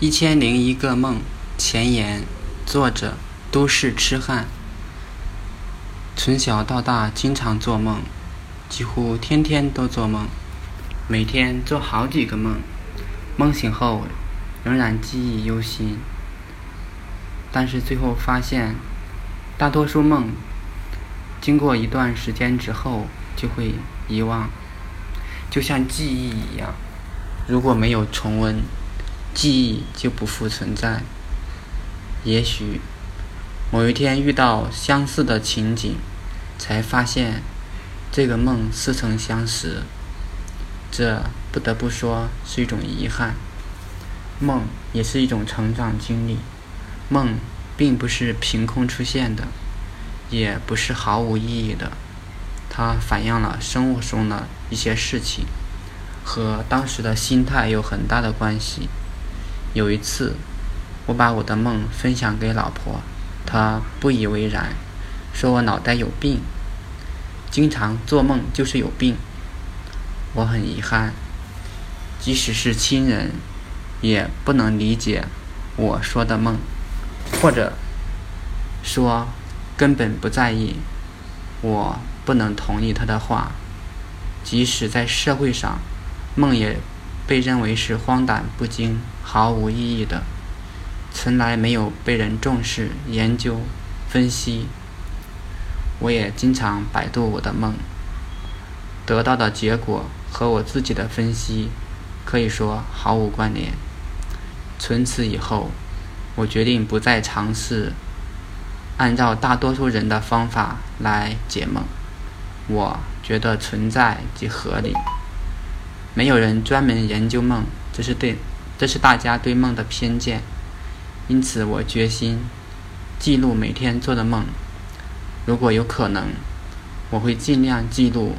一千零一个梦前言，作者都市痴汉。从小到大，经常做梦，几乎天天都做梦，每天做好几个梦。梦醒后，仍然记忆犹新。但是最后发现，大多数梦，经过一段时间之后就会遗忘，就像记忆一样，如果没有重温。记忆就不复存在。也许某一天遇到相似的情景，才发现这个梦似曾相识。这不得不说是一种遗憾。梦也是一种成长经历。梦并不是凭空出现的，也不是毫无意义的。它反映了生活中的一些事情，和当时的心态有很大的关系。有一次，我把我的梦分享给老婆，她不以为然，说我脑袋有病，经常做梦就是有病。我很遗憾，即使是亲人，也不能理解我说的梦，或者说根本不在意。我不能同意他的话，即使在社会上，梦也。被认为是荒诞不经、毫无意义的，从来没有被人重视、研究、分析。我也经常百度我的梦，得到的结果和我自己的分析可以说毫无关联。从此以后，我决定不再尝试按照大多数人的方法来解梦。我觉得存在即合理。没有人专门研究梦，这是对，这是大家对梦的偏见。因此，我决心记录每天做的梦。如果有可能，我会尽量记录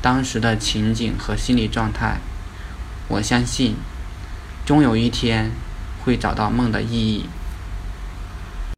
当时的情景和心理状态。我相信，终有一天会找到梦的意义。